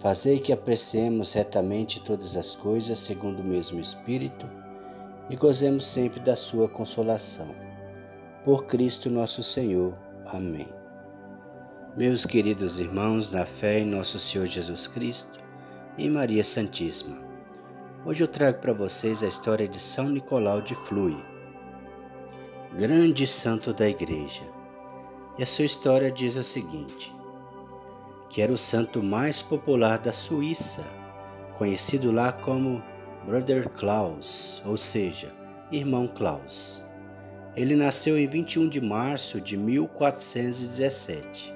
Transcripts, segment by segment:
Fazei que apreciemos retamente todas as coisas segundo o mesmo Espírito e gozemos sempre da Sua consolação. Por Cristo nosso Senhor. Amém. Meus queridos irmãos, na fé em nosso Senhor Jesus Cristo e Maria Santíssima, hoje eu trago para vocês a história de São Nicolau de Flui, grande santo da Igreja. E a sua história diz o seguinte que era o santo mais popular da Suíça, conhecido lá como Brother Klaus, ou seja, Irmão Klaus. Ele nasceu em 21 de março de 1417,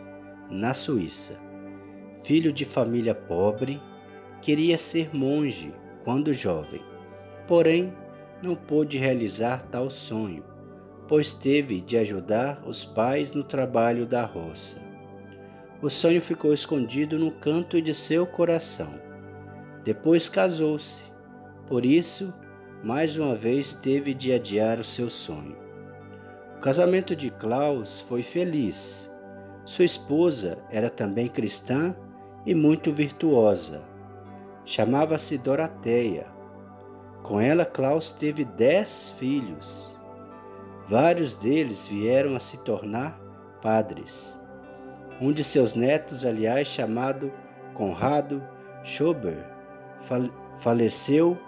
na Suíça. Filho de família pobre, queria ser monge quando jovem, porém não pôde realizar tal sonho, pois teve de ajudar os pais no trabalho da roça o sonho ficou escondido no canto de seu coração. Depois casou-se, por isso, mais uma vez teve de adiar o seu sonho. O casamento de Klaus foi feliz. Sua esposa era também cristã e muito virtuosa. Chamava-se Doroteia. Com ela, Klaus teve dez filhos. Vários deles vieram a se tornar padres. Um de seus netos, aliás, chamado Conrado Schober, faleceu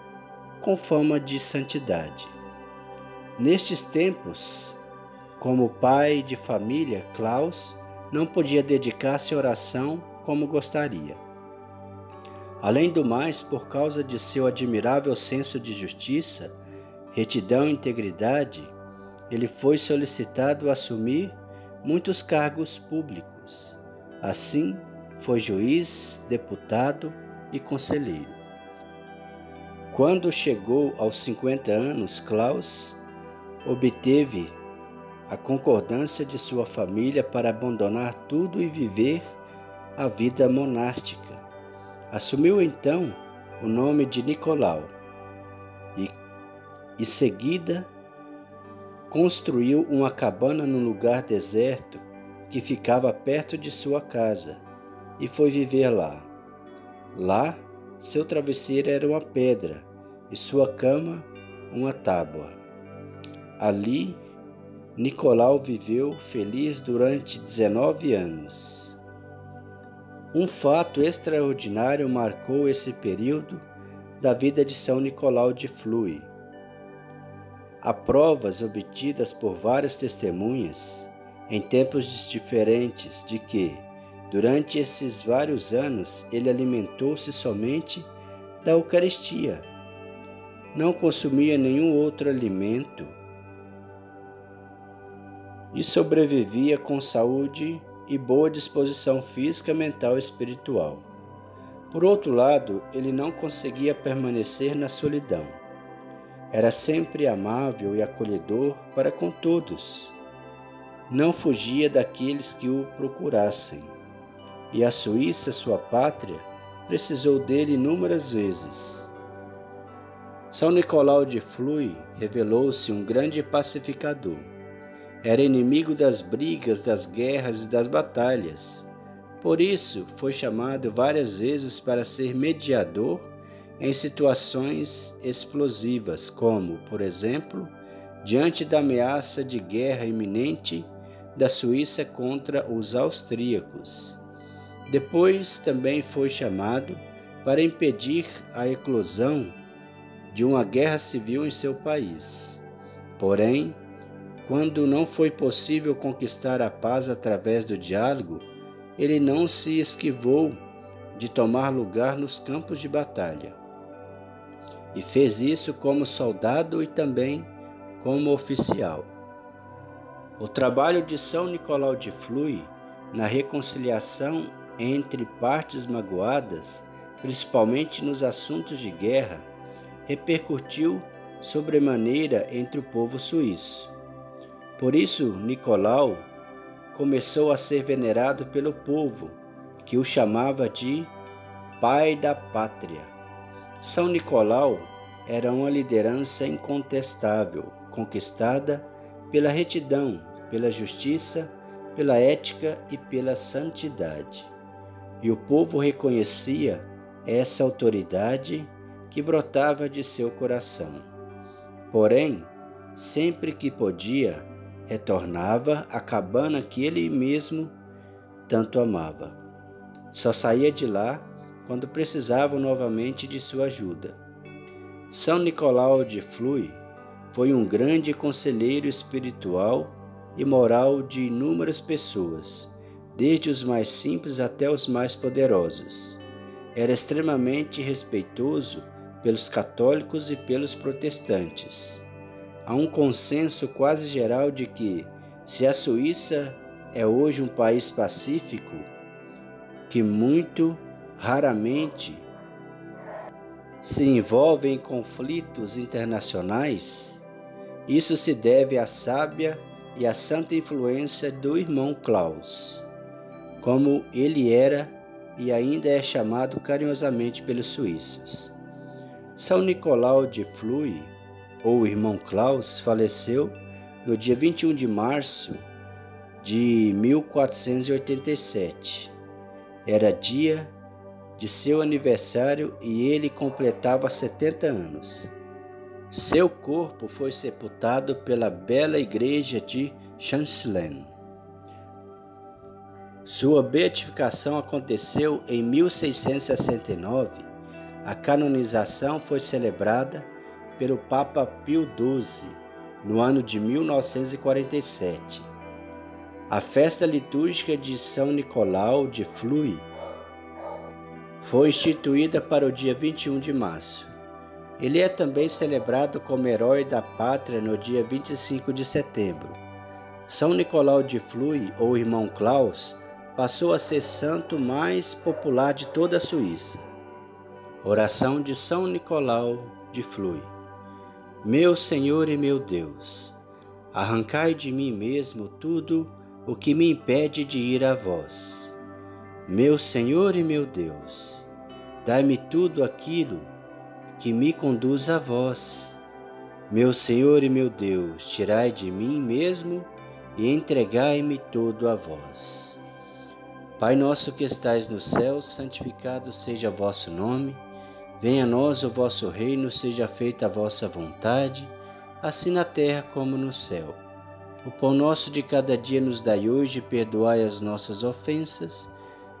com fama de santidade. Nestes tempos, como pai de família, Klaus não podia dedicar-se à oração como gostaria. Além do mais, por causa de seu admirável senso de justiça, retidão e integridade, ele foi solicitado a assumir muitos cargos públicos. Assim, foi juiz, deputado e conselheiro. Quando chegou aos 50 anos, Klaus obteve a concordância de sua família para abandonar tudo e viver a vida monástica. Assumiu então o nome de Nicolau e, em seguida, construiu uma cabana num lugar deserto que ficava perto de sua casa e foi viver lá. Lá, seu travesseiro era uma pedra e sua cama uma tábua. Ali, Nicolau viveu feliz durante 19 anos. Um fato extraordinário marcou esse período da vida de São Nicolau de Flui. Há provas obtidas por várias testemunhas em tempos diferentes de que, durante esses vários anos, ele alimentou-se somente da Eucaristia. Não consumia nenhum outro alimento e sobrevivia com saúde e boa disposição física, mental e espiritual. Por outro lado, ele não conseguia permanecer na solidão. Era sempre amável e acolhedor para com todos. Não fugia daqueles que o procurassem. E a Suíça, sua pátria, precisou dele inúmeras vezes. São Nicolau de Flui revelou-se um grande pacificador. Era inimigo das brigas, das guerras e das batalhas. Por isso, foi chamado várias vezes para ser mediador em situações explosivas, como, por exemplo, diante da ameaça de guerra iminente da Suíça contra os austríacos. Depois também foi chamado para impedir a eclosão de uma guerra civil em seu país. Porém, quando não foi possível conquistar a paz através do diálogo, ele não se esquivou de tomar lugar nos campos de batalha e fez isso como soldado e também como oficial. O trabalho de São Nicolau de Flui na reconciliação entre partes magoadas, principalmente nos assuntos de guerra, repercutiu sobremaneira entre o povo suíço. Por isso, Nicolau começou a ser venerado pelo povo, que o chamava de Pai da Pátria. São Nicolau era uma liderança incontestável, conquistada pela retidão, pela justiça, pela ética e pela santidade. E o povo reconhecia essa autoridade que brotava de seu coração. Porém, sempre que podia, retornava à cabana que ele mesmo tanto amava. Só saía de lá quando precisavam novamente de sua ajuda. São Nicolau de Flui foi um grande conselheiro espiritual e moral de inúmeras pessoas, desde os mais simples até os mais poderosos. Era extremamente respeitoso pelos católicos e pelos protestantes. Há um consenso quase geral de que, se a Suíça é hoje um país pacífico, que muito raramente se envolve em conflitos internacionais, isso se deve à sábia e à santa influência do irmão Klaus, como ele era e ainda é chamado carinhosamente pelos suíços. São Nicolau de Flui, ou irmão Klaus, faleceu no dia 21 de março de 1487. Era dia de seu aniversário e ele completava 70 anos. Seu corpo foi sepultado pela bela igreja de Chancelin. Sua beatificação aconteceu em 1669 a canonização foi celebrada pelo Papa Pio XII no ano de 1947. A festa litúrgica de São Nicolau de Flui foi instituída para o dia 21 de março. Ele é também celebrado como herói da pátria no dia 25 de setembro. São Nicolau de Flui, ou Irmão Klaus, passou a ser santo mais popular de toda a Suíça. Oração de São Nicolau de Flui. Meu Senhor e meu Deus, arrancai de mim mesmo tudo o que me impede de ir a vós. Meu Senhor e meu Deus, dai-me tudo aquilo que me conduz a vós. Meu Senhor e meu Deus, tirai de mim mesmo e entregai-me todo a vós. Pai nosso que estais no céu, santificado seja vosso nome. Venha a nós o vosso reino, seja feita a vossa vontade, assim na terra como no céu. O pão nosso de cada dia nos dai hoje, perdoai as nossas ofensas,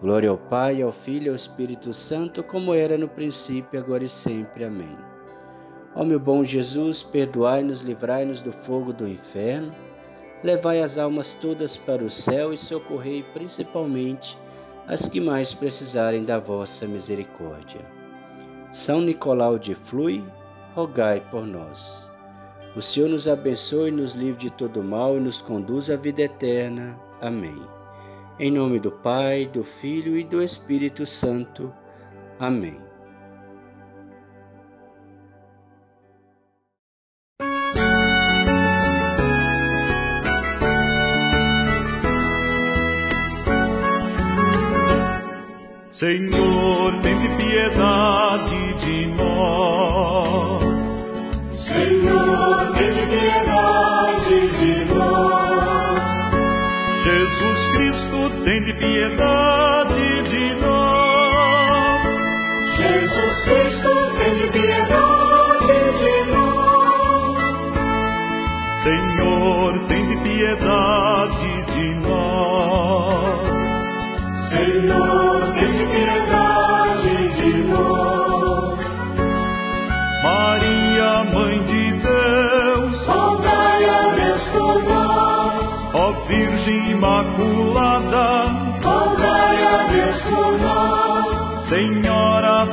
Glória ao Pai, ao Filho e ao Espírito Santo, como era no princípio, agora e sempre. Amém. Ó meu bom Jesus, perdoai-nos, livrai-nos do fogo do inferno, levai as almas todas para o céu e socorrei principalmente as que mais precisarem da vossa misericórdia. São Nicolau de Flui, rogai por nós. O Senhor nos abençoe, nos livre de todo mal e nos conduz à vida eterna. Amém. Em nome do Pai, do Filho e do Espírito Santo. Amém. Senhor, tem piedade de nós. Cristo, tem piedade de nós. Senhor, tem piedade de nós. Senhor, tem piedade de nós. Maria, Mãe de Deus, Rogai a Deus por nós. Virgem Imaculada, rogai a Deus por nós. Senhora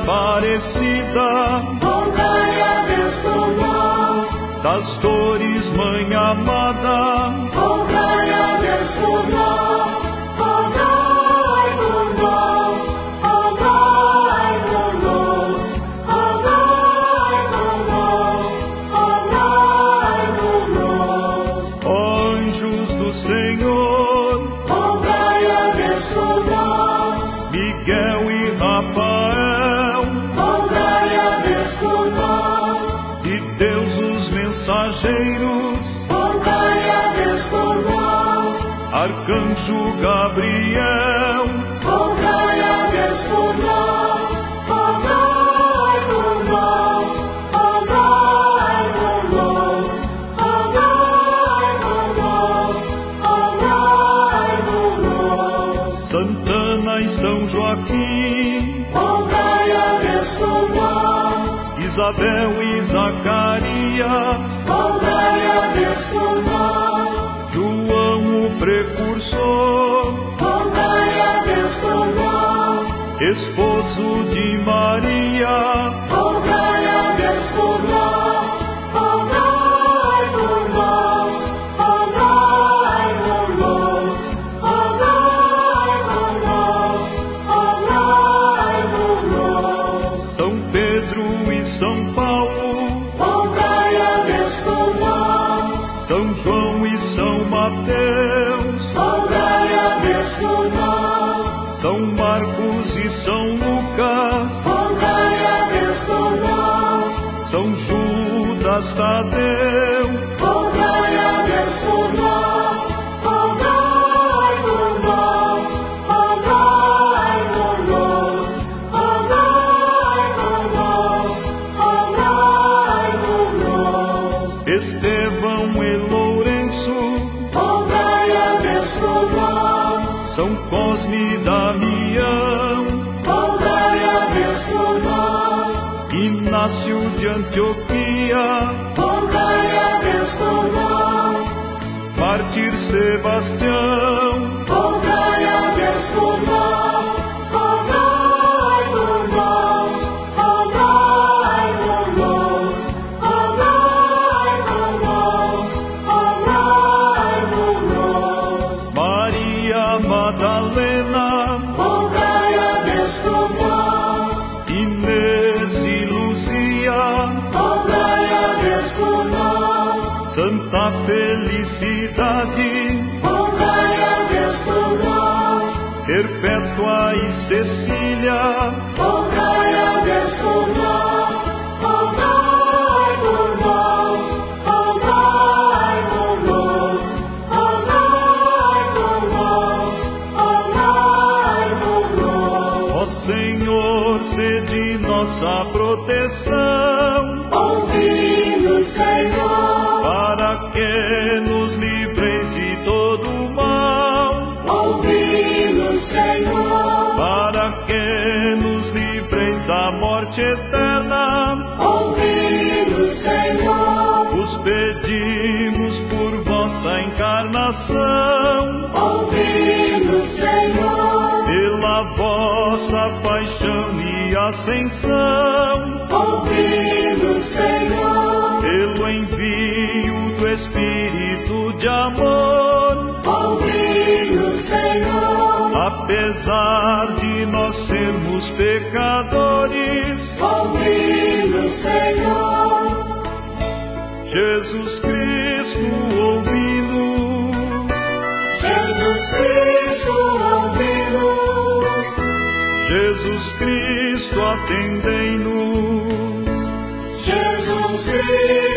Aparecida, rogai a Deus por nós. Das dores, Mãe amada, rogai a Deus por nós. Rogai por nós, rogai por nós, rogai por nós, rogai por nós. anjos do Senhor, Rogai a Deus por nós, Miguel e Rafael, Arcanjo Gabriel, rogai a Deus por nós, rogai por nós, rogai por nós, rogai por nós, rogai por nós, Santana e São Joaquim, rogai a Deus por nós. Isabel e Zacarias, Rogai a Deus por nós, precursor, rogai a Deus por nós, esposo de Maria, rogai Judas Tadeu, rogai a Deus por nós, rogai por nós, rogai por nós, rogai por nós, rogai por nós, Estevão e Lourenço, rogai a Deus por nós, São Cosme e Damião, Inácio de Antioquia, rogai a Deus por nós. Mártir Sebastião, Rogai a Deus por nós, Felicidade, rogai a Deus por nós, Perpétua e Cecília, rogai a Deus por nós, rogai por nós, rogai por nós, rogai por nós, rogai por nós. ó Senhor, sede nossa proteção, Senhor, Os pedimos por vossa encarnação, ouvi-nos, Senhor, pela vossa paixão e ascensão, ouvi-nos, Senhor, pelo envio do Espírito de amor, ouvi-nos, Senhor, apesar de nós sermos pecadores, ouvi-nos, Senhor, Jesus Cristo ouvi-nos, Jesus Cristo, ouvi-nos, Jesus Cristo atendei-nos. Jesus Cristo.